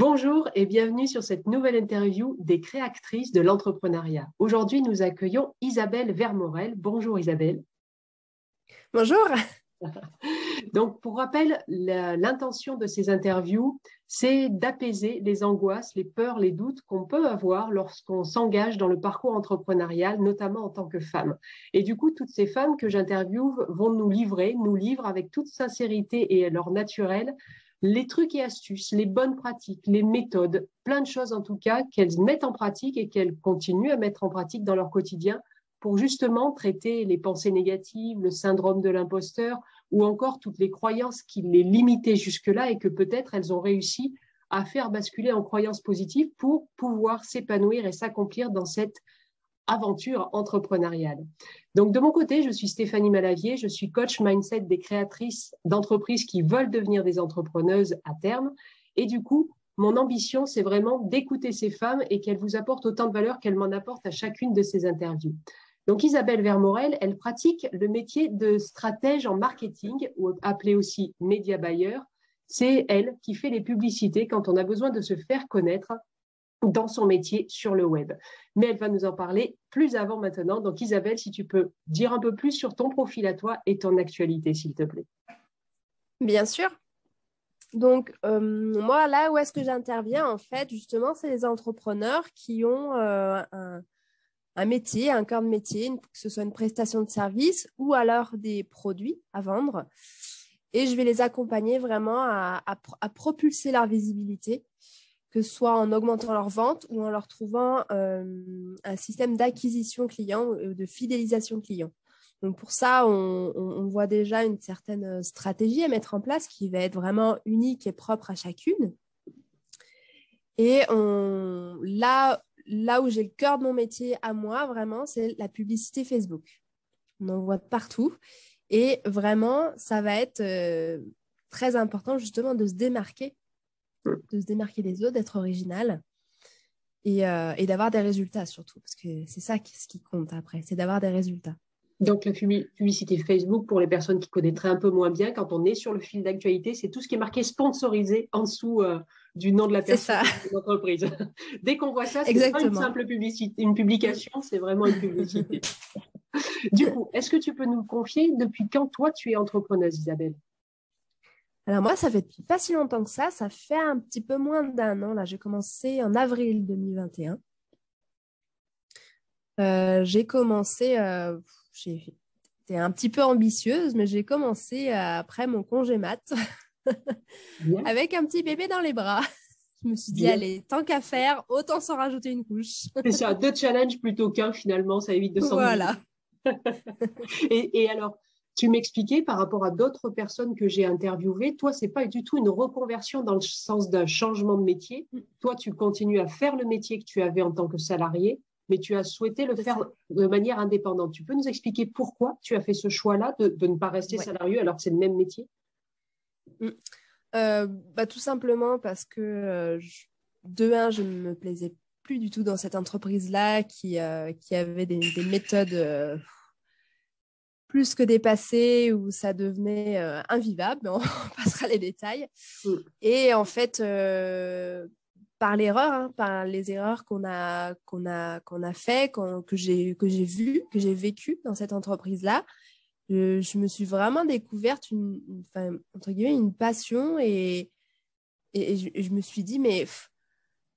Bonjour et bienvenue sur cette nouvelle interview des créatrices de l'entrepreneuriat. Aujourd'hui, nous accueillons Isabelle Vermorel. Bonjour Isabelle. Bonjour. Donc, pour rappel, l'intention de ces interviews, c'est d'apaiser les angoisses, les peurs, les doutes qu'on peut avoir lorsqu'on s'engage dans le parcours entrepreneurial, notamment en tant que femme. Et du coup, toutes ces femmes que j'interviewe vont nous livrer, nous livrent avec toute sincérité et leur naturel les trucs et astuces, les bonnes pratiques, les méthodes, plein de choses en tout cas qu'elles mettent en pratique et qu'elles continuent à mettre en pratique dans leur quotidien pour justement traiter les pensées négatives, le syndrome de l'imposteur ou encore toutes les croyances qui les limitaient jusque-là et que peut-être elles ont réussi à faire basculer en croyances positives pour pouvoir s'épanouir et s'accomplir dans cette aventure entrepreneuriale. Donc, de mon côté, je suis Stéphanie Malavier, je suis coach mindset des créatrices d'entreprises qui veulent devenir des entrepreneuses à terme. Et du coup, mon ambition, c'est vraiment d'écouter ces femmes et qu'elles vous apportent autant de valeur qu'elles m'en apportent à chacune de ces interviews. Donc, Isabelle Vermorel, elle pratique le métier de stratège en marketing, ou appelé aussi média buyer. C'est elle qui fait les publicités quand on a besoin de se faire connaître dans son métier sur le web. Mais elle va nous en parler plus avant maintenant. Donc Isabelle, si tu peux dire un peu plus sur ton profil à toi et ton actualité, s'il te plaît. Bien sûr. Donc euh, moi, là où est-ce que j'interviens, en fait, justement, c'est les entrepreneurs qui ont euh, un, métier, un cœur de métier, que ce soit une prestation de service ou alors des produits à vendre. Et je vais les accompagner vraiment à propulser leur visibilité soit en augmentant leurs ventes ou en leur trouvant euh, un système d'acquisition client ou de fidélisation client. Donc pour ça, on, voit déjà une certaine euh, stratégie à mettre en place qui va être vraiment unique et propre à chacune. Et là, là où j'ai le cœur de mon métier à moi, vraiment, c'est la publicité Facebook. On en voit partout. Et vraiment, ça va être euh, très important justement de se démarquer de se démarquer des autres, d'être original euh, et, d'avoir des résultats surtout, parce que c'est ça qui, ce qui compte après, c'est d'avoir des résultats. Donc la publicité Facebook, pour les personnes qui connaîtraient un peu moins bien, quand on est sur le fil d'actualité, c'est tout ce qui est marqué sponsorisé en dessous euh, du nom de la personne de l'entreprise. Dès qu'on voit ça, c'est pas une simple publicité, une publication, c'est vraiment une publicité. du coup, est-ce que tu peux nous confier depuis quand toi tu es entrepreneuse, Isabelle? Alors moi, ça fait pas si longtemps que ça, ça fait un petit peu moins d'un an. Là, j'ai commencé en avril 2021. Euh, j'ai commencé, euh, j'étais un petit peu ambitieuse, mais j'ai commencé euh, après mon congé mat avec un petit bébé dans les bras. Je me suis dit, allez, tant qu'à faire, autant s'en rajouter une couche. C'est ça, deux challenges plutôt qu'un finalement, ça évite de s'en Voilà. et, et alors, tu m'expliquais par rapport à d'autres personnes que j'ai interviewées, toi, c'est pas du tout une reconversion dans le sens d'un changement de métier. Toi, tu continues à faire le métier que tu avais en tant que salarié, mais tu as souhaité le faire de manière indépendante. Tu peux nous expliquer pourquoi tu as fait ce choix-là de, ne pas rester salarié alors que c'est le même métier? Mm. euh, bah, Tout simplement parce que, euh, de un, je ne me plaisais plus du tout dans cette entreprise-là qui, euh, qui avait des, des méthodes plus que dépassé où ça devenait euh, invivable, mais on passera les détails. Mm. Et en fait, euh, par l'erreur, hein, par les erreurs qu'on a, qu'on a, qu'on a fait, que j'ai que j'ai vu, que j'ai vécu dans cette entreprise-là, je, me suis vraiment découverte une, entre guillemets une passion et, et, je, me suis dit mais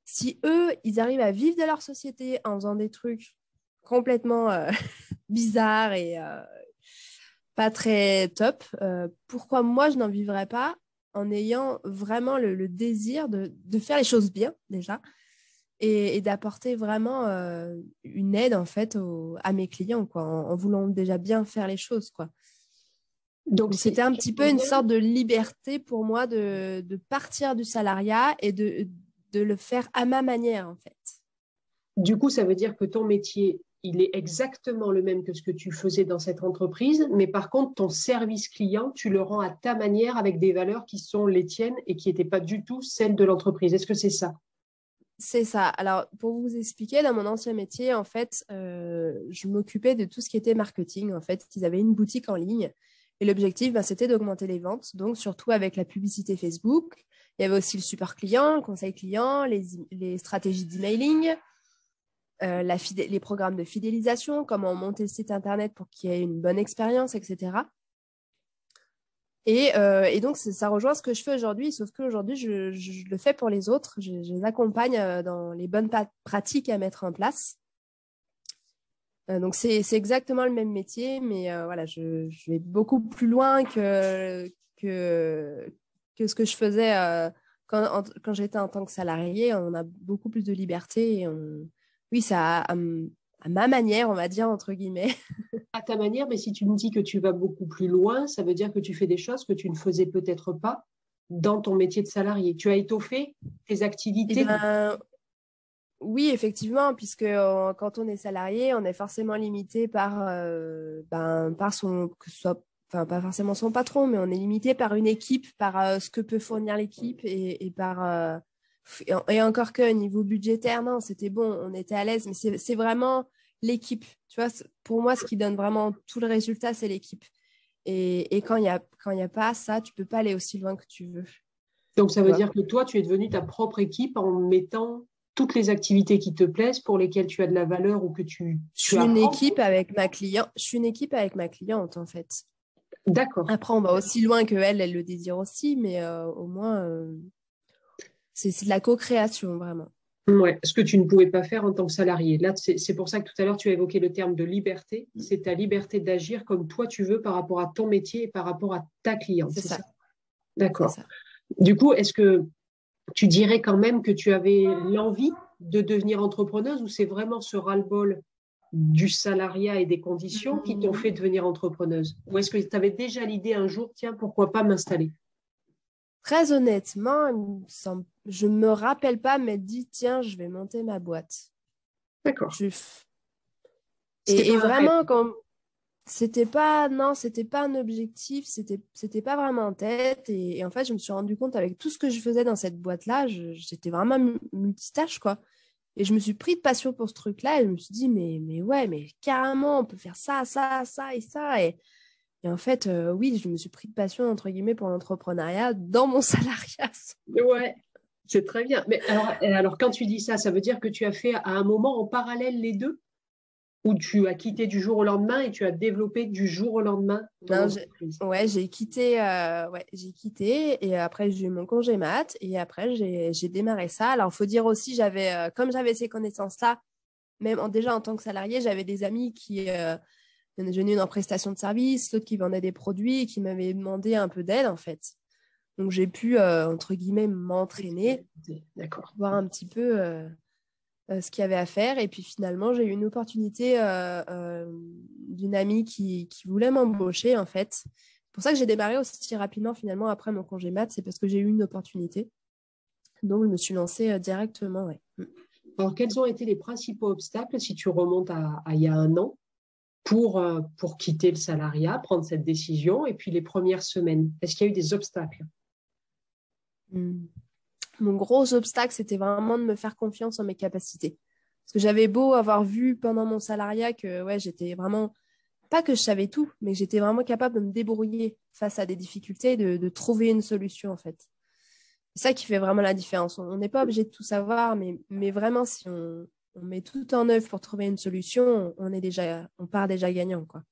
si eux ils arrivent à vivre de leur société en faisant des trucs complètement euh, bizarres et pas très top. Euh, pourquoi moi je n'en vivrais pas en ayant vraiment le, désir de, faire les choses bien déjà et, d'apporter vraiment euh, une aide en fait à mes clients quoi, en, voulant déjà bien faire les choses quoi. Donc c'était un petit peu une sorte de liberté pour moi de, de partir du salariat et de, de le faire à ma manière en fait. Du coup, ça veut dire que ton métier il est exactement le même que ce que tu faisais dans cette entreprise, mais par contre, ton service client, tu le rends à ta manière avec des valeurs qui sont les tiennes et qui n'étaient pas du tout celles de l'entreprise. Est-ce que c'est ça? C'est ça. Alors, pour vous expliquer, dans mon ancien métier, en fait, euh, je m'occupais de tout ce qui était marketing. En fait, ils avaient une boutique en ligne et l'objectif, ben, c'était d'augmenter les ventes, donc surtout avec la publicité Facebook. Il y avait aussi le support client, le conseil client, les, les stratégies d'emailing, euh, les programmes de fidélisation, comment monter le site internet pour qu'il y ait une bonne expérience, etc. Et, euh, et, donc, ça rejoint ce que je fais aujourd'hui, sauf qu'aujourd'hui, je, je, le fais pour les autres. Je, les accompagne euh, dans les bonnes pratiques à mettre en place. Donc, c'est exactement le même métier, mais voilà, je, vais beaucoup plus loin que, que, ce que je faisais quand, quand j'étais en tant que salarié. On a beaucoup plus de liberté. Et on... Oui, ça à, à ma manière, on va dire, entre guillemets. à ta manière, mais si tu me dis que tu vas beaucoup plus loin, ça veut dire que tu fais des choses que tu ne faisais peut-être pas dans ton métier de salarié. Tu as étoffé tes activités? eh ben, Oui, effectivement, puisque euh, quand on est salarié, on est forcément limité par, euh, ben, par son, que ce soit, enfin pas forcément son patron, mais on est limité par une équipe, par euh, ce que peut fournir l'équipe et, et, par et encore que niveau budgétaire, non, c'était bon, on était à l'aise, mais c'est vraiment l'équipe. Tu vois, pour moi, ce qui donne vraiment tout le résultat, c'est l'équipe. Et, et, quand il n'y a, a pas ça, tu peux pas aller aussi loin que tu veux. Donc, ça veut dire que toi, tu es devenu ta propre équipe en mettant toutes les activités qui te plaisent, pour lesquelles tu as de la valeur ou que tu. je suis une équipe avec ma cliente. Je suis une équipe avec ma cliente, en fait. D'accord. Après, on va aussi loin que elle, elle le désire aussi, mais euh, au moins, euh, c'est de la co-création, vraiment. Ouais, ce que tu ne pouvais pas faire en tant que salarié. Là, c'est pour ça que tout à l'heure, tu as évoqué le terme de liberté. Mm. C'est ta liberté d'agir comme toi tu veux par rapport à ton métier et par rapport à ta cliente. C'est ça. D'accord. Du coup, est-ce que tu dirais quand même que tu avais l'envie de devenir entrepreneuse ou c'est vraiment ce ras-le-bol du salariat et des conditions qui t'ont mm. fait devenir entrepreneuse? Ou est-ce que tu avais déjà l'idée un jour, tiens, pourquoi pas m'installer? Très honnêtement, je ne me rappelle pas m'être dit, tiens, je vais monter ma boîte. D'accord. Et, vraiment, quand c'était pas, non, c'était pas un objectif, c'était, c'était pas vraiment en tête. Et, en fait, je me suis rendu compte avec tout ce que je faisais dans cette boîte-là, j'étais vraiment multitâche, quoi. Et je me suis pris de passion pour ce truc-là et je me suis dit, mais, mais ouais, mais carrément, on peut faire ça, ça, ça et ça. Et, et en fait, euh, oui, je me suis pris de passion, entre guillemets, pour l'entrepreneuriat dans mon salariat. Ouais, c'est très bien. Mais alors, alors, quand tu dis ça, ça veut dire que tu as fait à un moment en parallèle les deux? Ou tu as quitté du jour au lendemain et tu as développé du jour au lendemain non, Ouais, j'ai quitté, euh, ouais, j'ai quitté et après j'ai eu mon congé mat et après j'ai démarré ça. Alors, il faut dire aussi, j'avais, euh, comme j'avais ces connaissances-là, même déjà en tant que salarié, j'avais des amis qui j'ai une en prestation de service, l'autre qui vendait des produits et qui m'avait demandé un peu d'aide en fait. Donc j'ai pu, euh, entre guillemets, m'entraîner, voir un petit peu euh, euh, ce qu'il y avait à faire. Et puis finalement, j'ai eu une opportunité d'une amie qui, qui voulait m'embaucher en fait. C'est pour ça que j'ai démarré aussi rapidement finalement après mon congé mat, c'est parce que j'ai eu une opportunité. Donc je me suis lancée directement. Ouais. Alors quels ont été les principaux obstacles si tu remontes à il y a un an? Pour, euh, pour quitter le salariat, prendre cette décision Et puis les premières semaines, est-ce qu'il y a eu des obstacles? Hmm. Mon gros obstacle, c'était vraiment de me faire confiance en mes capacités. Parce que j'avais beau avoir vu pendant mon salariat que ouais, j'étais vraiment, pas que je savais tout, mais j'étais vraiment capable de me débrouiller face à des difficultés, de, de trouver une solution en fait. C'est ça qui fait vraiment la différence. On n'est pas obligé de tout savoir, mais, mais vraiment, si on, on met tout en œuvre pour trouver une solution, on est déjà, on part déjà gagnant, quoi.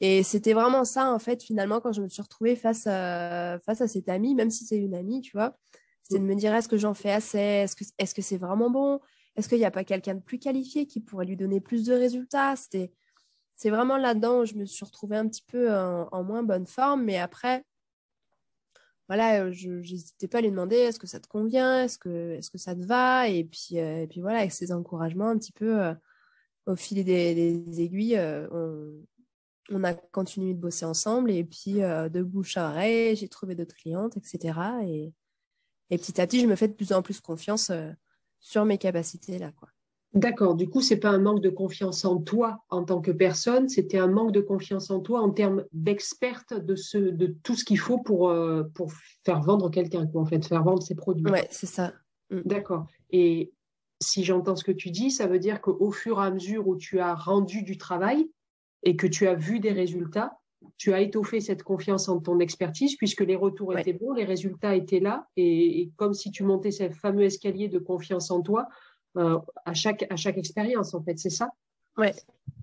Et c'était vraiment ça, en fait, finalement, quand je me suis retrouvée face à, face à cette amie, même si c'est une amie, tu vois, c'est de me dire, est-ce que j'en fais assez? Est-ce que, est-ce que c'est vraiment bon? Est-ce qu'il n'y a pas quelqu'un de plus qualifié qui pourrait lui donner plus de résultats? C'était, c'est vraiment là-dedans où je me suis retrouvée un petit peu en moins bonne forme, mais après, voilà, euh, je n'hésitais pas à lui demander est-ce que ça te convient, est-ce que, est que ça te va? Et puis, euh, et puis voilà, avec ces encouragements un petit peu euh, au fil des, aiguilles, on, a continué de bosser ensemble et puis de bouche à oreille, j'ai trouvé d'autres clientes, etc. Et, et, petit à petit, je me fais de plus en plus confiance sur mes capacités là, quoi. D'accord. Du coup, c'est pas un manque de confiance en toi en tant que personne, c'était un manque de confiance en toi en termes d'experte de ce, de tout ce qu'il faut pour, euh, pour faire vendre quelqu'un, en fait, faire vendre ses produits. Ouais, c'est ça. Mm. D'accord. Et si j'entends ce que tu dis, ça veut dire qu'au fur et à mesure où tu as rendu du travail et que tu as vu des résultats, tu as étoffé cette confiance en ton expertise puisque les retours étaient bons, les résultats étaient là. Et, comme si tu montais ce fameux escalier de confiance en toi euh, à, chaque, à chaque expérience, en fait, c'est ça? Oui,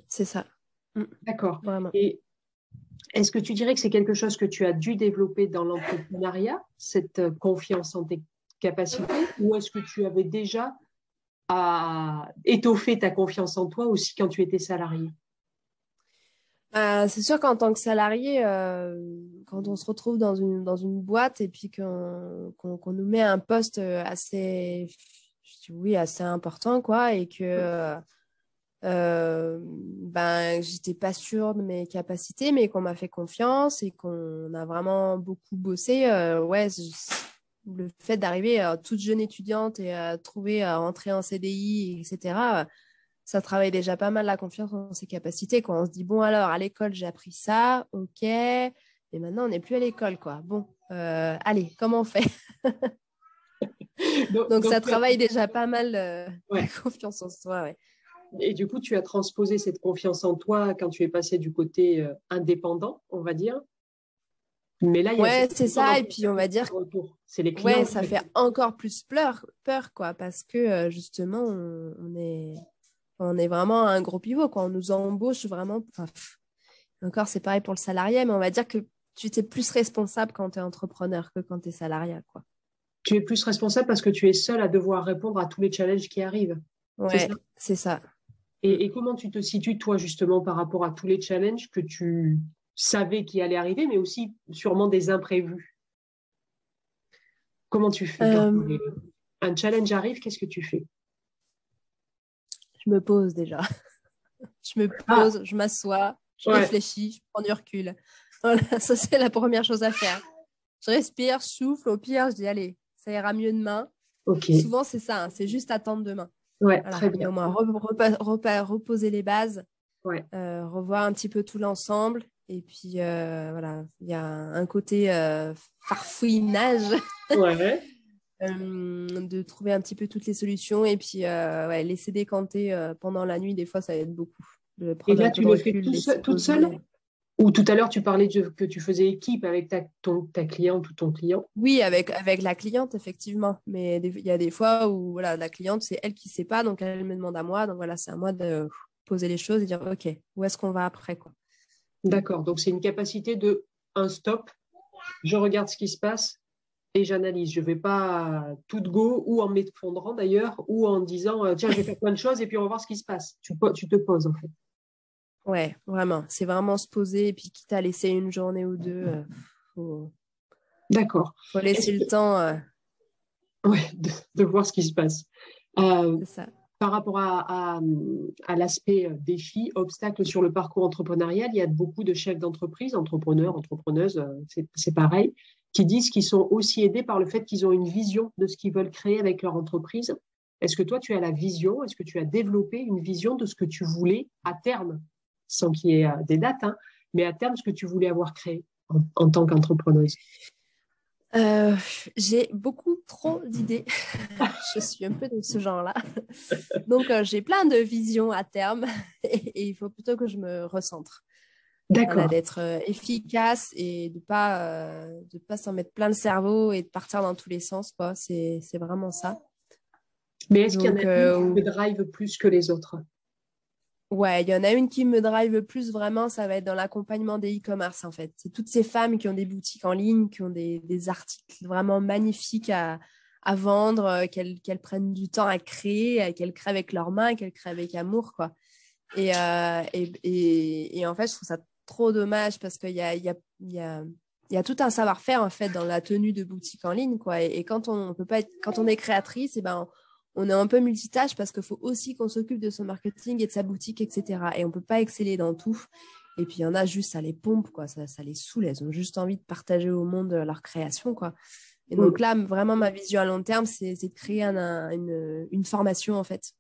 c'est ça. Mm. D'accord. Et est-ce que tu dirais que c'est quelque chose que tu as dû développer dans l'entrepreneuriat, cette euh, confiance en tes capacités, ou est-ce que tu avais déjà à étoffer ta confiance en toi aussi quand tu étais salarié? Bah, c'est sûr qu'en tant que salarié, euh, quand on se retrouve dans une, dans une boîte et puis qu'on nous met un poste assez, oui, assez important, quoi, et que euh, ben, j'étais pas sûre de mes capacités, mais qu'on m'a fait confiance et qu'on a vraiment beaucoup bossé, euh, ouais, le fait d'arriver euh, toute jeune étudiante et à trouver à rentrer en CDI, etc., ça travaille déjà pas mal la confiance en ses capacités. Quand on se dit, bon, alors, à l'école, j'ai appris ça, ok, et maintenant, on n'est plus à l'école, quoi. Bon, allez, comment on fait? donc, ça travaille déjà pas mal la confiance en soi, ouais. Et du coup, tu as transposé cette confiance en toi quand tu es passé du côté euh, indépendant, on va dire. Mais là, il y a ouais, c'est ça. Et puis, on va dire, c'est les clients. Ouais, ça fait encore plus peur, peur, quoi, parce que euh, justement, on, est, on est vraiment un gros pivot, quoi. On nous embauche vraiment. Enfin, encore, c'est pareil pour le salarié, mais on va dire que tu es plus responsable quand tu es entrepreneur que quand tu es salariat, quoi. Tu es plus responsable parce que tu es seul à devoir répondre à tous les challenges qui arrivent. Ouais, c'est ça. Et, comment tu te situes, toi, justement, par rapport à tous les challenges que tu savais qui allaient arriver, mais aussi sûrement des imprévus? Comment tu fais? Euh, un challenge arrive, qu'est-ce que tu fais? Je me pose déjà. je me ah. pose, je m'assois, je réfléchis, je prends du recul. Voilà, ça, c'est la première chose à faire. Je respire, je souffle. Au pire, je dis, allez, ça ira mieux demain. Souvent, c'est ça, hein, c'est juste attendre demain. Ouais, très bien. Au moins, reposer les bases, euh, revoir un petit peu tout l'ensemble. Et puis, euh, voilà, il y a un côté euh, farfouinage. Ouais. de trouver un petit peu toutes les solutions et puis ouais, laisser décanter pendant la nuit, des fois, ça aide beaucoup. et là, tu le fais toute seule? Ou tout à l'heure, tu parlais que tu faisais équipe avec ta, ta cliente ou ton client. Oui, avec, avec la cliente, effectivement. Mais il y a des fois où voilà, la cliente, c'est elle qui ne sait pas, donc elle me demande à moi. Donc voilà, c'est à moi de poser les choses et dire, OK, où est-ce qu'on va après quoi? D'accord, donc c'est une capacité de un stop, je regarde ce qui se passe et j'analyse. Je ne vais pas tout de go ou en m'effondrant d'ailleurs ou en disant, euh, tiens, je vais faire plein de choses et puis on va voir ce qui se passe. Tu, tu te poses en fait. Ouais, vraiment. C'est vraiment se poser et puis quitte à laisser une journée ou deux. Euh, faut... D'accord. faut laisser le temps. Euh, ouais, de, voir ce qui se passe. Euh, ça. Par rapport à, à, l'aspect défi, obstacle sur le parcours entrepreneurial, il y a beaucoup de chefs d'entreprise, entrepreneurs, entrepreneuses, c'est pareil, qui disent qu'ils sont aussi aidés par le fait qu'ils ont une vision de ce qu'ils veulent créer avec leur entreprise. Est-ce que toi, tu as la vision? Est-ce que tu as développé une vision de ce que tu voulais à terme? Sans qu'il y ait euh, des dates, hein, mais à terme, ce que tu voulais avoir créé en, tant qu'entrepreneuse? Euh, J'ai beaucoup trop d'idées. je suis un peu de ce genre-là. Donc, euh, j'ai plein de visions à terme et, il faut plutôt que je me recentre. D'accord. D'être efficace et de ne pas, de pas s'en mettre plein le cerveau et de partir dans tous les sens. C'est, vraiment ça. Mais est-ce qu'il y en a une qui drive plus que les autres? Ouais, il y en a une qui me drive le plus vraiment, ça va être dans l'accompagnement des e-commerce en fait. C'est toutes ces femmes qui ont des boutiques en ligne, qui ont des, articles vraiment magnifiques à, vendre, euh, qu'elles prennent du temps à créer, euh, qu'elles créent avec leurs mains, qu'elles créent avec amour, quoi. Et, euh, et, en fait, je trouve ça trop dommage parce qu'il y a, tout un savoir-faire en fait dans la tenue de boutique en ligne, quoi. Et, quand on peut pas quand on est créatrice, et eh ben on est un peu multitâche parce qu'il faut aussi qu'on s'occupe de son marketing et de sa boutique, etc. Et on ne peut pas exceller dans tout. Et puis, il y en a juste, ça les pompe, quoi. Ça, les saoule. Elles ont juste envie de partager au monde leur création, quoi. Et donc là, vraiment, ma vision à long terme, c'est de créer une, formation, en fait,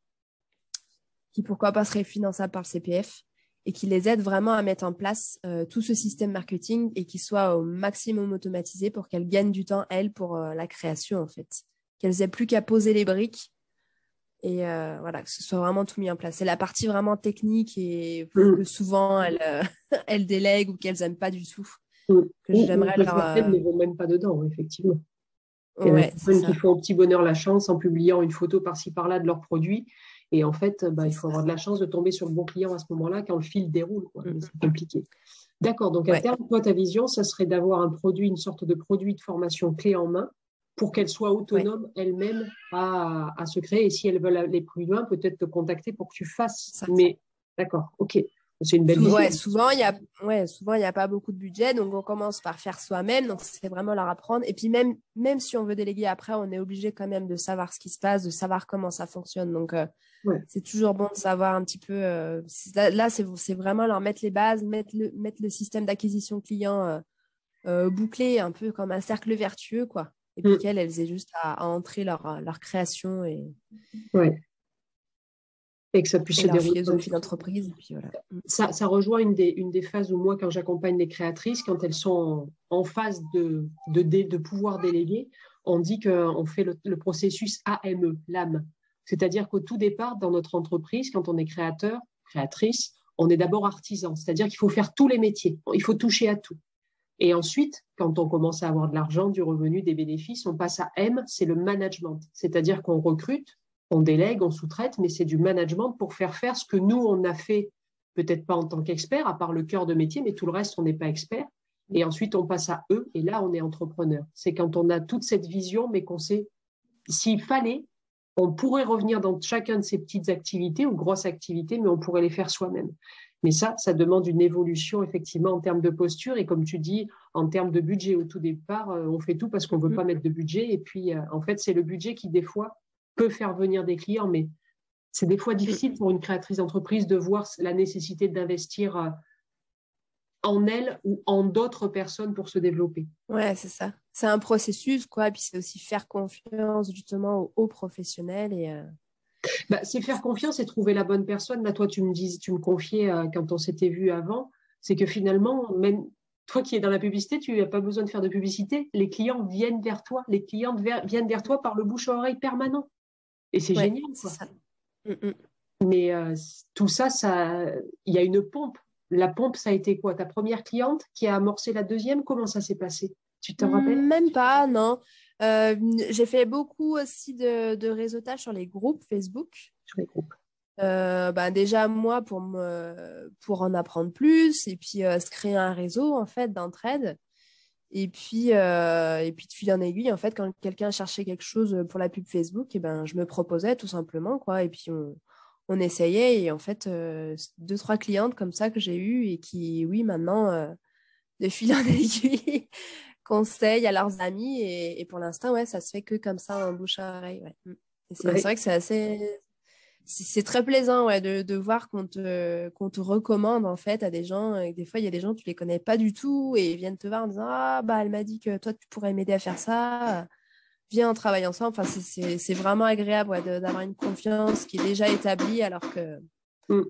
qui, pourquoi pas, serait finançable par le CPF et qui les aide vraiment à mettre en place euh, tout ce système marketing et qui soit au maximum automatisé pour qu'elles gagnent du temps, elles, pour euh, la création, en fait. Qu'elles aient plus qu'à poser les briques et voilà, que ce soit vraiment tout mis en place. C'est la partie vraiment technique et mm. que souvent elles, elles délèguent ou qu'elles n'aiment pas du tout. Mm. Que j'aimerais leur. ne vont même pas dedans, effectivement. Il y a qui font au petit bonheur la chance en publiant une photo par-ci par-là de leurs produits. Et en fait, bah, il faut avoir de la chance de tomber sur le bon client à ce moment-là quand le fil déroule. Mm. C'est compliqué. D'accord. Donc, à terme, toi, ta vision, ça serait d'avoir un produit, une sorte de produit de formation clé en main pour qu'elle soit autonome elle-même à, à, se créer. Et si elles veulent aller plus loin, peut-être te contacter pour que tu fasses. Mais d'accord, ok. C'est une belle ouais, souvent, il y a, ouais, souvent, il n'y a pas beaucoup de budget, donc on commence par faire soi-même. Donc, c'est vraiment leur apprendre. Et puis, même, même si on veut déléguer après, on est obligé quand même de savoir ce qui se passe, de savoir comment ça fonctionne. Donc, euh, c'est toujours bon de savoir un petit peu. Euh, là, c'est vraiment leur mettre les bases, mettre le, mettre le système d'acquisition client euh, bouclé, un peu comme un cercle vertueux, quoi. Et puis mm. qu'elles, elles aient juste à, entrer leur, leur création et. Ouais et que ça puisse se dérouler. d'entreprise. Voilà. Ça, ça, rejoint une des, une des phases où moi, quand j'accompagne les créatrices, quand elles sont en, phase de, de, de, pouvoir déléguer, on dit qu'on fait le, processus AME, l'âme. C'est-à-dire qu'au tout départ, dans notre entreprise, quand on est créateur, créatrice, on est d'abord artisan. C'est-à-dire qu'il faut faire tous les métiers. Il faut toucher à tout. Et ensuite, quand on commence à avoir de l'argent, du revenu, des bénéfices, on passe à M, c'est le management. C'est-à-dire qu'on recrute, on délègue, on sous-traite, mais c'est du management pour faire faire ce que nous, on a fait, peut-être pas en tant qu'expert, à part le cœur de métier, mais tout le reste, on n'est pas expert. Et ensuite, on passe à eux, et là, on est entrepreneur. C'est quand on a toute cette vision, mais qu'on sait, s'il fallait, on pourrait revenir dans chacun de ces petites activités ou grosses activités, mais on pourrait les faire soi-même. Mais ça, ça demande une évolution effectivement en termes de posture et comme tu dis, en termes de budget. Au tout départ, euh, on fait tout parce qu'on ne veut pas mm. mettre de budget. Et puis, euh, en fait, c'est le budget qui, des fois, peut faire venir des clients, mais c'est des fois difficile pour une créatrice d'entreprise de voir la nécessité d'investir euh, en elle ou en d'autres personnes pour se développer. Ouais, c'est ça. C'est un processus, quoi. Puis c'est aussi faire confiance justement aux, professionnels et. Euh, bah, c'est faire confiance et trouver la bonne personne. Là, toi, tu me dis, tu me confiais euh, quand on s'était vu avant, c'est que finalement, même toi qui es dans la publicité, tu n'as pas besoin de faire de publicité. Les clients viennent vers toi. Les clients viennent vers toi par le bouche à oreille permanent. Et c'est génial. Mm, mm. Mais euh, tout ça, ça, il y a une pompe. La pompe, ça a été quoi? Ta première cliente qui a amorcé la deuxième? Comment ça s'est passé? Tu te rappelles? Même pas, non. Euh, j'ai fait beaucoup aussi de, réseautage sur les groupes Facebook. Sur les groupes. Euh, bah, déjà moi pour me pour en apprendre plus et puis se créer un réseau en fait d'entraide et puis, euh, et puis de fil en aiguille, en fait, quand quelqu'un cherchait quelque chose pour la pub Facebook, et eh ben, je me proposais tout simplement, quoi. Et puis on, on essayait. Et en fait, euh, deux, trois clientes comme ça que j'ai eues et qui, oui, maintenant, euh, de fil en aiguille, conseillent à leurs amis. Et, et pour l'instant, ouais, ça se fait que comme ça en bouche à oreille. Ouais. C'est vrai que c'est assez, c'est très plaisant ouais, de, de voir qu'on te, qu'on te recommande en fait à des gens. Et des fois, il y a des gens, tu les connais pas du tout et ils viennent te voir en disant Ah, bah, elle m'a dit que toi, tu pourrais m'aider à faire ça. Viens, on travaille ensemble. Enfin, c'est vraiment agréable ouais, d'avoir une confiance qui est déjà établie alors que mm.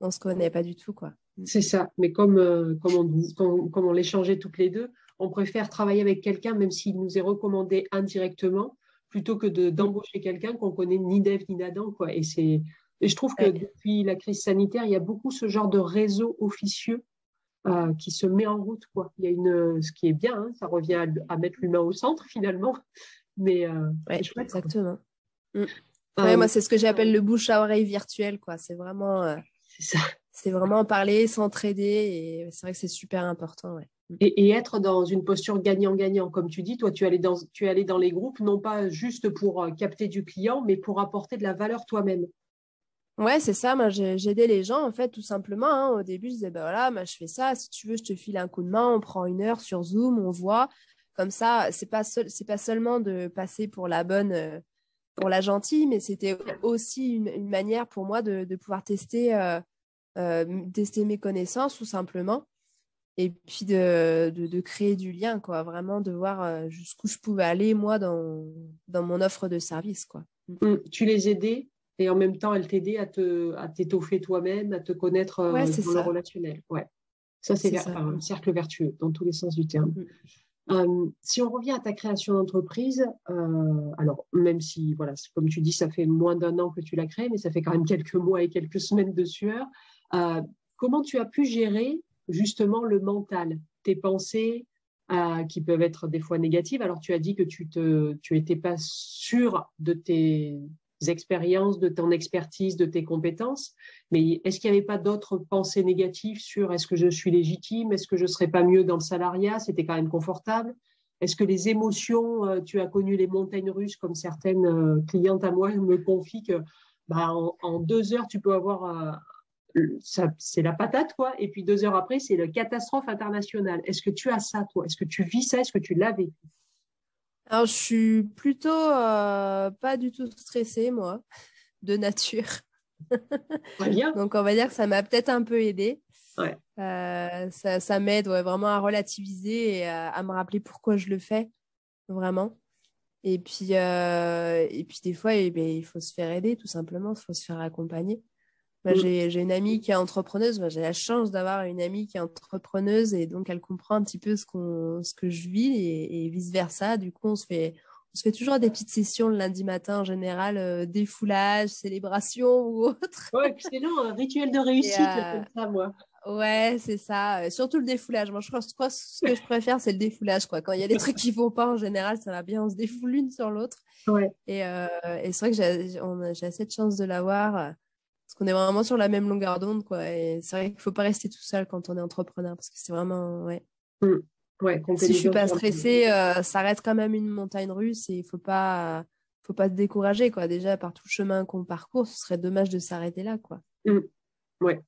on se connaît pas du tout. quoi. Mm. C'est ça. Mais comme, euh, comme on, comme on l'échangeait toutes les deux, on préfère travailler avec quelqu'un, même s'il nous est recommandé indirectement, plutôt que d'embaucher quelqu'un qu'on connaît ni d'Ève ni d'Adam. Quoi. Et, c'est, et je trouve que depuis la crise sanitaire, il y a beaucoup ce genre de réseau officieux euh, qui se met en route. Quoi. Il y a une, ce qui est bien, hein, ça revient à, mettre l'humain au centre finalement. Mais euh, exactement. Mm. Euh, moi, c'est ce que j'appelle le bouche à oreille virtuel. Quoi. C'est vraiment. c'est ça. C'est vraiment parler, s'entraider. Et c'est vrai que c'est super important. Ouais et, être dans une posture gagnant-gagnant. Comme tu dis, toi, tu es, allé dans, tu es allé dans les groupes, non pas juste pour euh, capter du client, mais pour apporter de la valeur toi-même. Ouais, c'est ça. Moi, j'aidais les gens, en fait, tout simplement. Hein. Au début, je disais, ben voilà, moi, je fais ça. Si tu veux, je te file un coup de main. On prend une heure sur Zoom, on voit. Comme ça, c'est pas c'est pas seulement de passer pour la bonne, euh, pour la gentille, mais c'était aussi une, manière pour moi de, pouvoir tester, euh, tester mes connaissances, tout simplement et puis de, de, créer du lien, quoi. Vraiment de voir euh, jusqu'où je pouvais aller, moi, dans, dans mon offre de service, quoi. Mm. Mm. Tu les aidais et en même temps, elles t'aidaient à, te, à t'étoffer toi-même, à te connaître euh, dans le relationnel. Ouais. Ça, c'est un cercle vertueux dans tous les sens du terme. Euh, si on revient à ta création d'entreprise, euh, alors même si, voilà, comme tu dis, ça fait moins d'un an que tu l'as créée, mais ça fait quand même quelques mois et quelques semaines de sueur, euh, comment tu as pu gérer justement le mental, tes pensées qui peuvent être des fois négatives? Alors tu as dit que tu te, tu étais pas sûr de tes expériences, de ton expertise, de tes compétences. Mais est-ce qu'il n'y avait pas d'autres pensées négatives sur est-ce que je suis légitime, est-ce que je ne serais pas mieux dans le salariat, c'était quand même confortable? Est-ce que les émotions, euh, tu as connu les montagnes russes comme certaines euh, clientes à moi me confient que bah, en, deux heures, tu peux avoir... Euh, c'est la patate, quoi. Et puis deux heures après, c'est la catastrophe internationale. Est-ce que tu as ça, toi? Est-ce que tu vis ça? Est-ce que tu l'as vécu? Alors, je suis plutôt euh, pas du tout stressée, moi, de nature. bien. Donc, on va dire que ça m'a peut-être un peu aidé. Euh, ça, m'aide vraiment à relativiser et à, me rappeler pourquoi je le fais, vraiment. Et puis, euh, et puis des fois, eh ben, il faut se faire aider, tout simplement. Il faut se faire accompagner. Mm. J'ai une amie qui est entrepreneuse. J'ai la chance d'avoir une amie qui est entrepreneuse et donc elle comprend un petit peu ce, qu'on ce que je vis et, vice-versa. Du coup, on se, fait, on se fait toujours des petites sessions le lundi matin en général, euh, défoulage, célébration ou autre. Ouais, excellent, un rituel de réussite euh, comme ça, moi. Ouais, c'est ça. Euh, surtout le défoulage. Moi, je crois, que ce que je préfère, c'est le défoulage. Quoi. Quand il y a des trucs qui vont pas, en général, ça va bien. On se défoule l'une sur l'autre. Ouais. Et, et c'est vrai que j'ai assez de chance de l'avoir parce qu'on est vraiment sur la même longueur d'onde, quoi. Et c'est vrai qu'il ne faut pas rester tout seul quand on est entrepreneur, parce que c'est vraiment, ouais. Mmh. ouais si je suis pas stressée, euh, ça reste quand même une montagne russe et il faut pas, faut pas se décourager, quoi. Déjà par tout le chemin qu'on parcourt, ce serait dommage de s'arrêter là, quoi. Mmh. Ouais.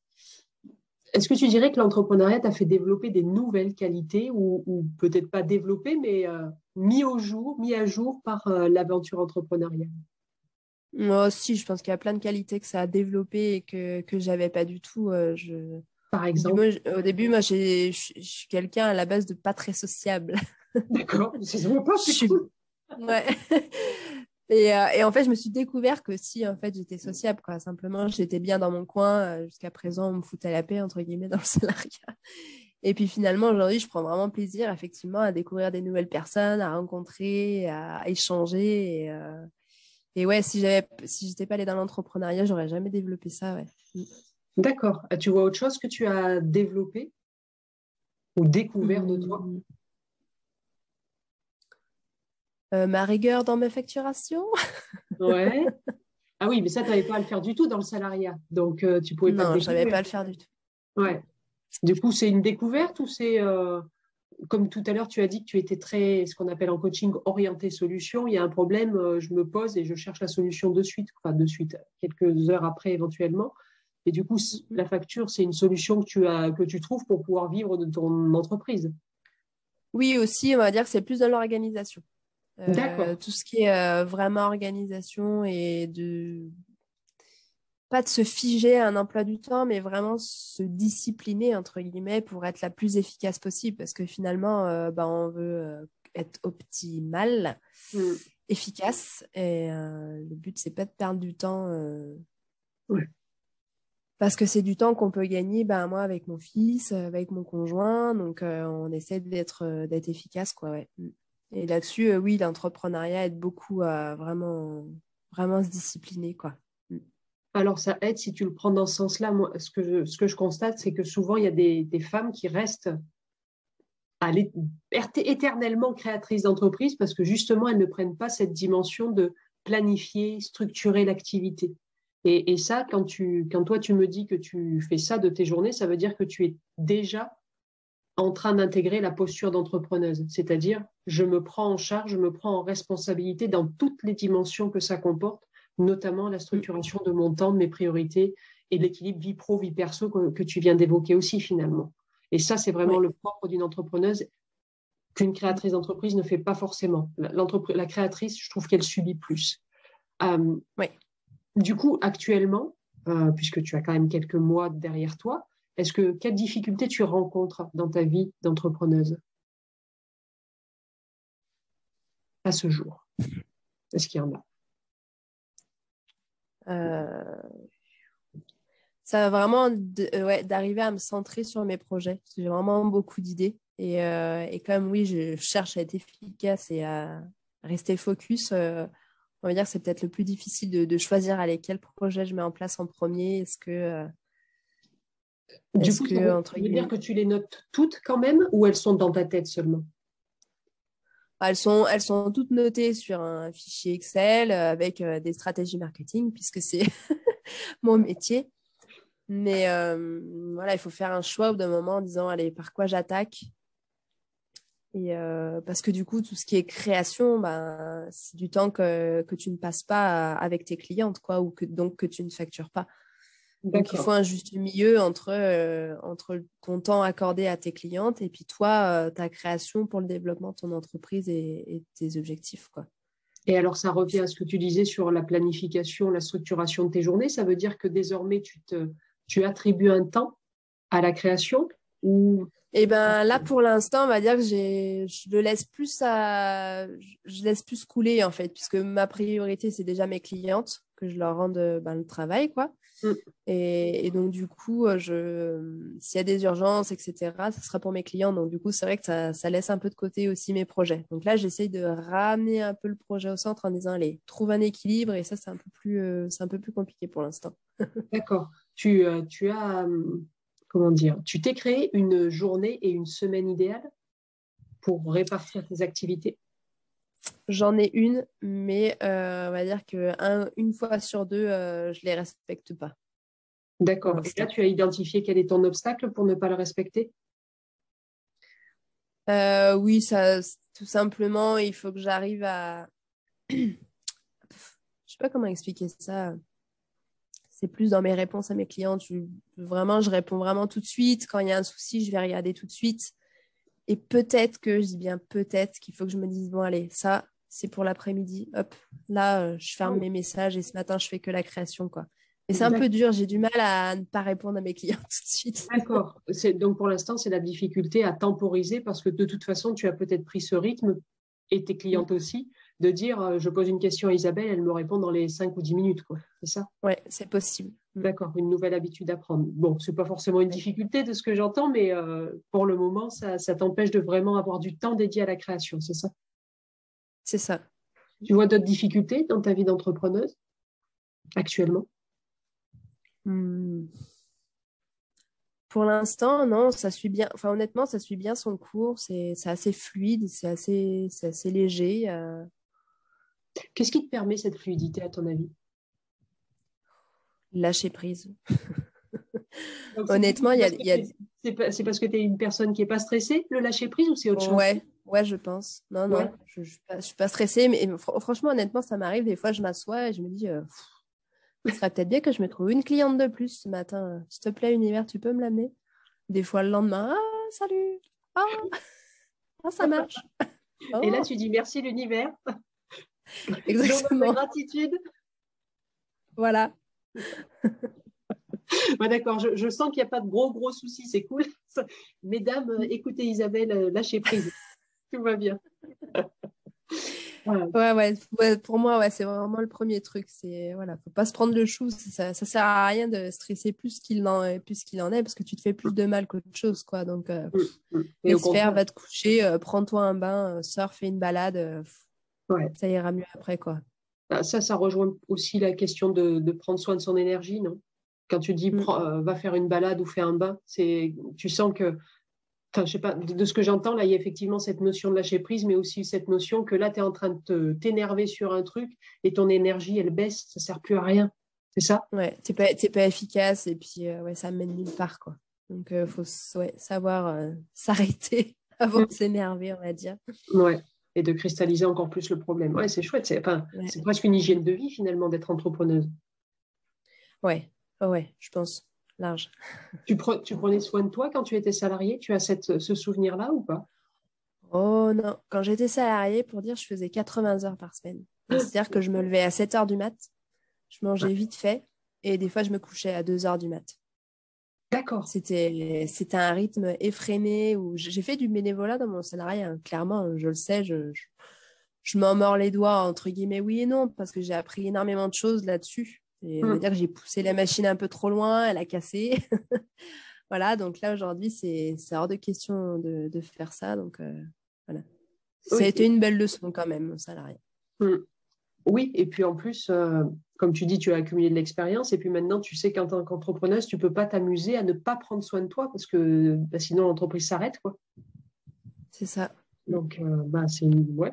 Est-ce que tu dirais que l'entrepreneuriat t'a fait développer des nouvelles qualités ou, peut-être pas développer, mais euh, mis au jour, mis à jour par euh, l'aventure entrepreneuriale? Moi aussi, je pense qu'il y a plein de qualités que ça a développé et que, que j'avais pas du tout. Euh, je... Par exemple Au début, moi, je suis quelqu'un à la base de pas très sociable. D'accord, c'est pas, c'est cool. Ouais. Et, euh, et, en fait, je me suis découvert que si en fait j'étais sociable, quoi. Simplement, j'étais bien dans mon coin. Euh, jusqu'à présent, on me foutait la paix entre guillemets dans le salariat. Et puis finalement, aujourd'hui, je prends vraiment plaisir, effectivement, à découvrir des nouvelles personnes, à rencontrer, à échanger. Et, et ouais, si j'avais, si j'étais pas allée dans l'entrepreneuriat, j'aurais jamais développé ça. Ouais. Mm. D'accord. Ah, tu vois autre chose que tu as développé? Ou découvert de toi? Mm. euh, Ma rigueur dans mes facturations? ouais. Ah oui, mais ça, tu n'avais pas à le faire du tout dans le salariat. Donc, euh, tu pouvais pas. Non, je n'avais pas à le faire du tout. Ouais. Du coup, c'est une découverte ou c'est euh, comme tout à l'heure, tu as dit que tu étais très, ce qu'on appelle en coaching, orienté solution. Il y a un problème, euh, je me pose et je cherche la solution de suite, enfin de suite, quelques heures après éventuellement. Et du coup, la facture, c'est une solution que tu, as, que tu trouves pour pouvoir vivre de ton entreprise. Oui, aussi, on va dire que c'est plus dans l'organisation. Euh, D'accord. Tout ce qui est euh, vraiment organisation et de pas de se figer à un emploi du temps, mais vraiment se discipliner, entre guillemets, pour être la plus efficace possible. Parce que finalement, euh, bah, on veut euh, être optimal, mm. efficace. Et euh, le but, c'est pas de perdre du temps. Parce que c'est du temps qu'on peut gagner, bah, moi, avec mon fils, avec mon conjoint. Donc, on essaie d'être d'être efficace, quoi, ouais. Mm. Et là-dessus, oui, l'entrepreneuriat aide beaucoup à vraiment, vraiment se discipliner, quoi alors ça aide si tu le prends dans ce sens-là. Moi, ce que je, constate, c'est que souvent, il y a des, femmes qui restent éternellement créatrices d'entreprise parce que justement, elles ne prennent pas cette dimension de planifier, structurer l'activité. Et, ça, quand toi, tu me dis que tu fais ça de tes journées, ça veut dire que tu es déjà en train d'intégrer la posture d'entrepreneuse, c'est-à-dire je me prends en charge, je me prends en responsabilité dans toutes les dimensions que ça comporte notamment la structuration de mon temps, de mes priorités et l'équilibre vie pro, vie perso que, tu viens d'évoquer aussi finalement. Et ça, c'est vraiment le propre d'une entrepreneuse qu'une créatrice d'entreprise ne fait pas forcément. La créatrice, je trouve qu'elle subit plus. Euh, du coup, actuellement, euh, puisque tu as quand même quelques mois derrière toi, est-ce que quelles difficultés tu rencontres dans ta vie d'entrepreneuse? À ce jour Est-ce qu'il y en a? Ça va vraiment euh, d'arriver à me centrer sur mes projets. J'ai vraiment beaucoup d'idées. Et, et comme oui, je cherche à être efficace et à rester focus, on va dire que c'est peut-être le plus difficile de, choisir à quel projet je mets en place en premier. Est-ce que. du coup, que, ça veut, dire que tu les notes toutes quand même ou elles sont dans ta tête seulement? Elles sont, elles sont toutes notées sur un fichier Excel avec des stratégies marketing, puisque c'est mon métier. Mais euh, voilà, il faut faire un choix au bout d'un moment en disant, allez, par quoi j'attaque? Et euh, parce que du coup, tout ce qui est création, ben, c'est du temps que, que, tu ne passes pas avec tes clientes, quoi, ou que donc que tu ne factures pas. Donc il faut un juste milieu entre, euh, entre ton temps accordé à tes clientes et puis toi, ta création pour le développement de ton entreprise et, et, tes objectifs. Quoi. Et alors ça revient à ce que tu disais sur la planification, la structuration de tes journées. Ça veut dire que désormais tu te tu attribues un temps à la création ou? Eh ben là pour l'instant on va dire que je le laisse plus à je laisse plus couler en fait puisque ma priorité c'est déjà mes clientes que je leur rende ben, le travail quoi mm. et, donc du coup je s'il y a des urgences etc ça sera pour mes clients. Donc du coup c'est vrai que ça, ça, laisse un peu de côté aussi mes projets. Donc là j'essaye de ramener un peu le projet au centre en disant allez trouve un équilibre. Et ça c'est un peu plus euh, c'est un peu plus compliqué pour l'instant. D'accord. Tu, euh, tu as, hum, comment dire, tu t'es créé une journée et une semaine idéale pour répartir tes activités? J'en ai une, mais euh, on va dire que une fois sur deux, euh, je ne les respecte pas. D'accord. Et là, tu as identifié quel est ton obstacle pour ne pas le respecter? Oui, ça, tout simplement, il faut que j'arrive à. je ne sais pas comment expliquer ça c'est plus dans mes réponses à mes clients. Tu, vraiment, je réponds vraiment tout de suite. Quand il y a un souci, je vais regarder tout de suite. Et peut-être que, je dis bien peut-être, qu'il faut que je me dise, bon, allez, ça, c'est pour l'après-midi. Hop, là, euh, je ferme mes messages et ce matin, je fais que la création, quoi. Et c'est un peu dur, j'ai du mal à ne pas répondre à mes clients tout de suite. D'accord. Donc pour l'instant, c'est la difficulté à temporiser parce que de toute façon, tu as peut-être pris ce rythme et tes clientes aussi de dire euh, je pose une question à Isabelle, elle me répond dans les 5 ou 10 minutes. quoi. C'est ça? Oui, c'est possible. Mm. D'accord, une nouvelle habitude à prendre. Bon, ce n'est pas forcément une difficulté de ce que j'entends, mais euh, pour le moment, ça, t'empêche de vraiment avoir du temps dédié à la création, c'est ça? C'est ça. Tu vois d'autres difficultés dans ta vie d'entrepreneuse actuellement? Hmm. Pour l'instant, non, ça suit bien. Enfin, honnêtement, ça suit bien son cours. C'est assez fluide, c'est assez, assez léger. Euh, Qu'est-ce qui te permet cette fluidité, à ton avis? Lâcher prise. Honnêtement, il y a. C'est parce que tu es une personne qui n'est pas stressée, le lâcher prise, ou c'est autre chose? Ouais, ouais, je pense. Non, non, je ne suis, pas stressée, mais franchement, honnêtement, ça m'arrive. Des fois, je m'assois et je me dis, euh, ce serait peut-être bien que je me trouve une cliente de plus ce matin. S'il te plaît, Univers, tu peux me l'amener Des fois, le lendemain, ah, salut Ah, ah ça marche Et là, tu dis merci, l'univers. Exactement. gratitude. Voilà. D'accord, je, sens qu'il n'y a pas de gros, gros soucis, c'est cool. Mesdames, euh, écoutez Isabelle, euh, lâchez prise. Tout va bien. ouais. Ouais, pour moi, ouais, c'est vraiment le premier truc. C'est voilà, faut pas se prendre le chou. Ça, ne sert à rien de stresser plus qu'il en, plus qu'il en est, parce que tu te fais plus de mal qu'autre chose, quoi. Donc, euh, mm, mm. va te coucher, prends-toi un bain, sors, fais une balade. Ça ira mieux après, quoi. Bah, ça, ça rejoint aussi la question de, prendre soin de son énergie, non? Quand tu dis mm. euh, va faire une balade ou fais un bain, c'est tu sens que, enfin, je sais pas, de, ce que j'entends là, il y a effectivement cette notion de lâcher prise, mais aussi cette notion que là, tu es en train de t'énerver sur un truc et ton énergie, elle baisse, ça sert plus à rien. C'est ça? Ouais, tu pas, pas efficace et puis euh, ouais, ça mène nulle part, quoi. Donc, il euh, faut savoir s'arrêter avant de s'énerver, on va dire. Ouais et de cristalliser encore plus le problème. Ouais, c'est chouette. C'est enfin, presque une hygiène de vie finalement d'être entrepreneuse. Ouais, ouais, je pense large. Tu, tu, prenais soin de toi quand tu étais salarié? Tu as cette, ce souvenir-là ou pas? Oh non, quand j'étais salarié, pour dire, je faisais 80 heures par semaine. C'est-à-dire que je me levais à 7 heures du mat, je mangeais vite fait, et des fois je me couchais à 2 heures du mat. D'accord. C'était, c'était un rythme effréné où j'ai fait du bénévolat dans mon salariat, hein. clairement, je le sais, je, je, m'en mords les doigts, entre guillemets, oui et non, parce que j'ai appris énormément de choses là-dessus. Et on va mmh. dire que j'ai poussé la machine un peu trop loin, elle a cassé. voilà, donc là aujourd'hui, c'est hors de question de, de faire ça. Donc voilà. Ça a été une belle leçon quand même, salarié. Mmh. Oui, et puis en plus, euh, comme tu dis, tu as accumulé de l'expérience, et puis maintenant, tu sais qu'en tant qu'entrepreneuse, tu ne peux pas t'amuser à ne pas prendre soin de toi, parce que bah, sinon l'entreprise s'arrête. quoi. C'est ça. Donc, euh, bah, c'est ouais,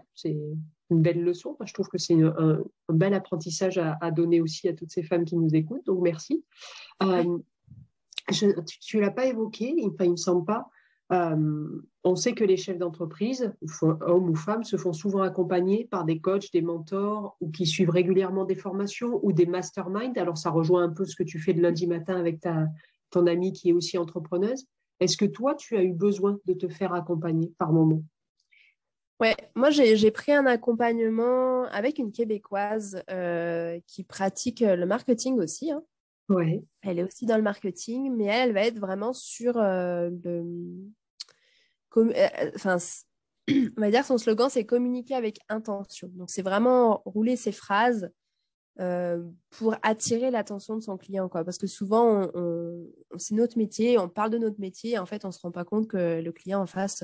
une belle leçon. je trouve que c'est un, bel apprentissage à, donner aussi à toutes ces femmes qui nous écoutent. Donc, merci. Euh, tu ne l'as pas évoqué, il ne me semble pas, euh, on sait que les chefs d'entreprise, hommes ou femmes, se font souvent accompagner par des coachs, des mentors ou qui suivent régulièrement des formations ou des masterminds. Alors, ça rejoint un peu ce que tu fais le lundi matin avec ta, ton amie qui est aussi entrepreneuse. Est-ce que toi, tu as eu besoin de te faire accompagner par moment? Ouais, moi j'ai pris un accompagnement avec une québécoise euh, qui pratique le marketing aussi. Hein. Ouais. Elle est aussi dans le marketing, mais elle, va être vraiment sur euh, le, euh, euh, enfin, on va dire son slogan, c'est communiquer avec intention. Donc, c'est vraiment rouler ses phrases euh, pour attirer l'attention de son client. Quoi. Parce que souvent, on, c'est notre métier, on parle de notre métier, et en fait, on ne se rend pas compte que le client en face,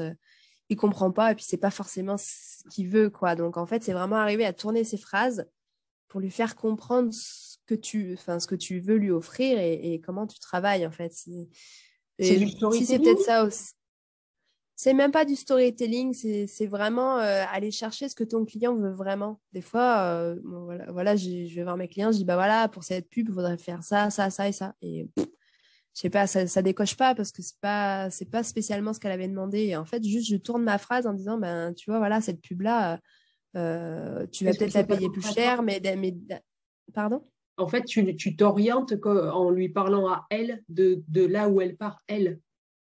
il comprend pas, et puis c'est pas forcément ce qu'il veut. Quoi. Donc, en fait, c'est vraiment arriver à tourner ses phrases pour lui faire comprendre ce que tu, enfin, ce que tu veux lui offrir et, comment tu travailles, en fait. C'est, du Si c'est peut-être ça aussi c'est même pas du storytelling, c'est vraiment euh, aller chercher ce que ton client veut vraiment. Des fois, euh, voilà, voilà je vais voir mes clients, je dis bah voilà, pour cette pub, il faudrait faire ça, ça, ça et ça. Et je sais pas, ça, ça décoche pas parce que c'est pas c'est pas spécialement ce qu'elle avait demandé. Et en fait, juste je tourne ma phrase en disant ben tu vois voilà cette pub là, euh, tu vas peut-être la payer plus cher, mais, mais pardon? En fait, tu t'orientes en lui parlant à elle de, de là où elle part elle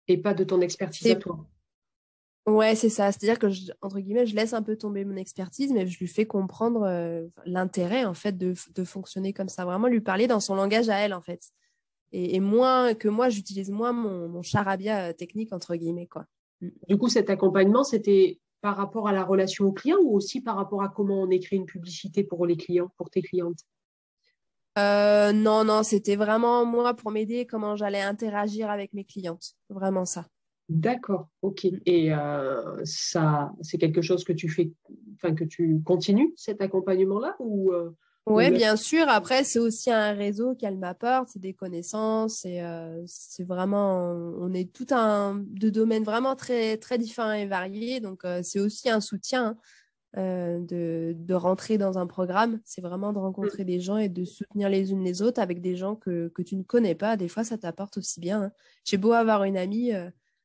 et pas de ton expertise à toi. Ouais, c'est ça. C'est-à-dire que, je, entre guillemets, je laisse un peu tomber mon expertise, mais je lui fais comprendre euh, l'intérêt, en fait, de, de, fonctionner comme ça. Vraiment lui parler dans son langage à elle, en fait. Et, et moins que moi, j'utilise moins mon, mon charabia euh, technique, entre guillemets, quoi. Mm. Du coup, cet accompagnement, c'était par rapport à la relation au client ou aussi par rapport à comment on écrit une publicité pour les clients, pour tes clientes? Euh, Non, non, c'était vraiment moi pour m'aider comment j'allais interagir avec mes clientes. Vraiment ça. D'accord, ok. Et euh, ça, c'est quelque chose que tu fais, enfin que tu continues cet accompagnement-là ou euh, Oui, bien sûr. Après, c'est aussi un réseau qu'elle m'apporte, c'est des connaissances, et euh, c'est vraiment, on est tout un de domaines vraiment très très différents et variés. Donc, c'est aussi un soutien de, de rentrer dans un programme. C'est vraiment de rencontrer mmh. des gens et de soutenir les unes les autres avec des gens que, que tu ne connais pas. Des fois, ça t'apporte aussi bien. Hein. J'ai beau avoir une amie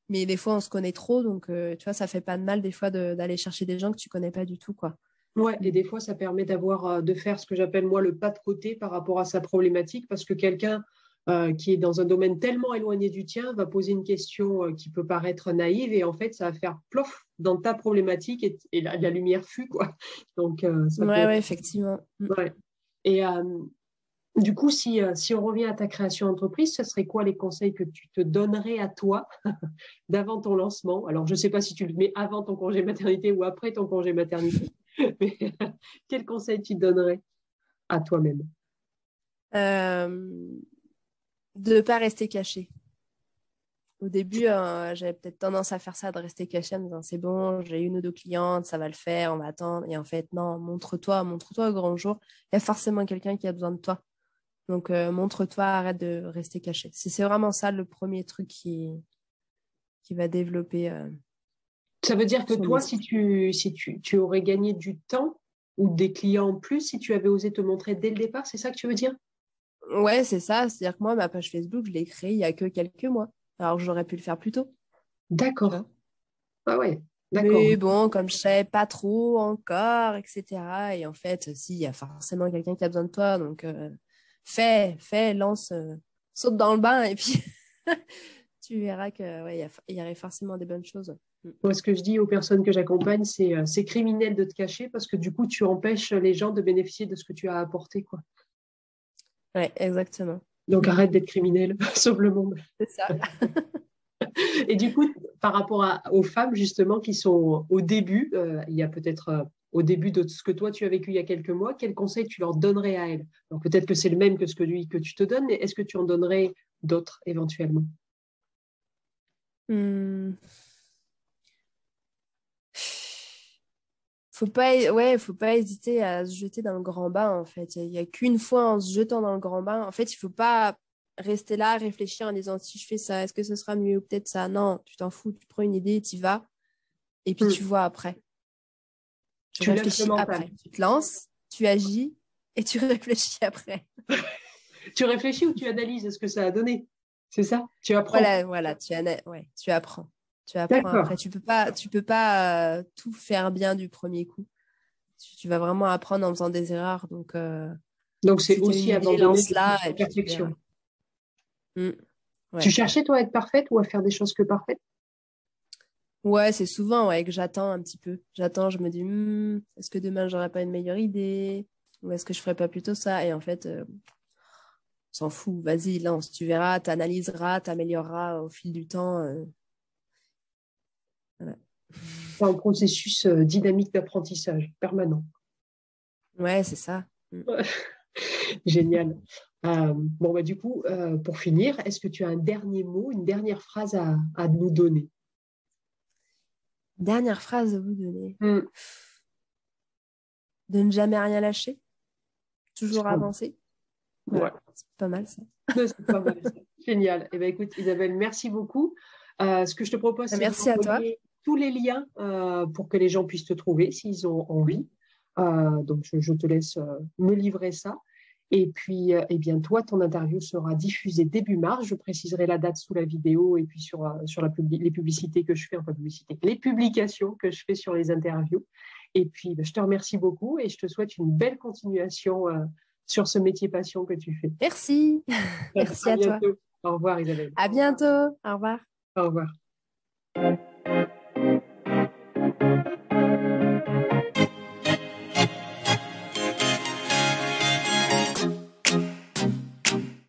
mais des fois on se connaît trop donc euh, tu vois ça fait pas de mal des fois d'aller chercher des gens que tu connais pas du tout quoi ouais et des fois ça permet d'avoir euh, de faire ce que j'appelle moi le pas de côté par rapport à sa problématique parce que quelqu'un euh, qui est dans un domaine tellement éloigné du tien va poser une question qui peut paraître naïve et en fait ça va faire plof dans ta problématique et, la, lumière fut quoi donc ça ouais, ouais effectivement mm. ouais. et du coup, euh, si, on revient à ta création d'entreprise, ce serait quoi les conseils que tu te donnerais à toi d'avant ton lancement? Alors, je ne sais pas si tu le mets avant ton congé maternité ou après ton congé maternité, mais quels conseils tu donnerais à toi-même? Euh, De ne pas rester caché. Au début, euh, j'avais peut-être tendance à faire ça, de rester caché en me disant c'est bon, j'ai une ou deux clientes, ça va le faire, on va attendre. Et en fait, non, montre-toi, montre-toi au grand jour. Il y a forcément quelqu'un qui a besoin de toi. Donc, euh, montre-toi, arrête de rester caché. C'est vraiment ça le premier truc qui, qui va développer. Euh, ça veut dire que toi, si, tu, si tu, tu, aurais gagné du temps ou des clients en plus, si tu avais osé te montrer dès le départ, c'est ça que tu veux dire? Ouais, c'est ça. C'est-à-dire que moi, ma page Facebook, je l'ai créée il y a que quelques mois. Alors, j'aurais pu le faire plus tôt. D'accord. Ah ouais. Mais bon, comme je sais pas trop encore, etc. Et en fait, si, il y a forcément quelqu'un qui a besoin de toi. Donc, euh, fais, fais, lance, euh, saute dans le bain et puis tu verras qu'il ouais, y, y aurait forcément des bonnes choses. Moi, ce que je dis aux personnes que j'accompagne, c'est euh, c'est criminel de te cacher parce que du coup, tu empêches les gens de bénéficier de ce que tu as apporté. Quoi. Ouais, exactement. Donc arrête d'être criminel, sauve le monde. C'est ça. Et du coup, par rapport aux femmes justement qui sont au début, euh, il y a peut-être au début de ce que toi tu as vécu il y a quelques mois, quel conseil tu leur donnerais à elles? Alors peut-être que c'est le même que ce que, lui, que tu te donnes, mais est-ce que tu en donnerais d'autres éventuellement? Hmm. Faut pas, ouais, faut pas hésiter à se jeter dans le grand bain, en fait. Il n'y a, qu'une fois en se jetant dans le grand bain. En fait, il faut pas rester là, réfléchir en disant si je fais ça, est-ce que ce sera mieux ou peut-être ça? Non, tu t'en fous, tu prends une idée, tu y vas, et puis hmm. tu vois après. Tu, réfléchis après. Tu te lances, tu agis, et tu réfléchis après. tu réfléchis ou tu analyses ce que ça a donné C'est ça? Tu apprends Voilà, voilà tu, ouais, tu apprends. Tu apprends après. Tu peux pas, tu peux pas euh, tout faire bien du premier coup. Tu, vas vraiment apprendre en faisant des erreurs. Donc, euh, donc c'est aussi abandonner la perfection. Mm. Tu cherchais toi à être parfaite ou à faire des choses que parfaites? Ouais, c'est souvent ouais, que j'attends un petit peu. J'attends, je me dis, hmm, est-ce que demain j'aurai pas une meilleure idée? Ou est-ce que je ferais pas plutôt ça? Et en fait, euh, on s'en fout. Vas-y, lance. Tu verras, tu analyseras, tu amélioreras au fil du temps. Euh. Un processus euh, dynamique d'apprentissage permanent. Ouais, c'est ça. Mm. Génial. bon, bah, du coup, pour finir, est-ce que tu as un dernier mot, une dernière phrase à, à nous donner? Dernière phrase à vous donner. Mm. De ne jamais rien lâcher? Toujours avancer? Ouais. C'est pas mal ça. c'est pas mal Génial. Eh ben, écoute, Isabelle, merci beaucoup. Euh, ce que je te propose, c'est de tous les liens euh, pour que les gens puissent te trouver s'ils ont envie. Euh, donc, je, te laisse me livrer ça. Et puis, eh bien, toi, ton interview sera diffusée début mars. Je préciserai la date sous la vidéo et puis sur, sur la les publicités que je fais, enfin, publicité, les publications que je fais sur les interviews. Et puis, ben, je te remercie beaucoup et je te souhaite une belle continuation sur ce métier passion que tu fais. Merci. Merci à, toi. Au revoir Isabelle. À bientôt. Au revoir. Au revoir.